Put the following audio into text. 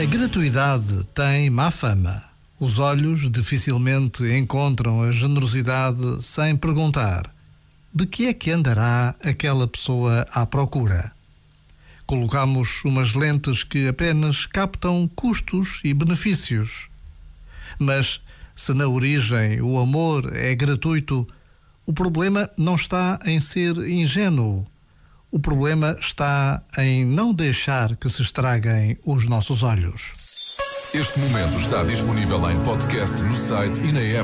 A gratuidade tem má fama. Os olhos dificilmente encontram a generosidade sem perguntar: de que é que andará aquela pessoa à procura? Colocamos umas lentes que apenas captam custos e benefícios. Mas se na origem o amor é gratuito, o problema não está em ser ingênuo o problema está em não deixar que se estraguem os nossos olhos. Este momento está disponível em podcast no site e na app.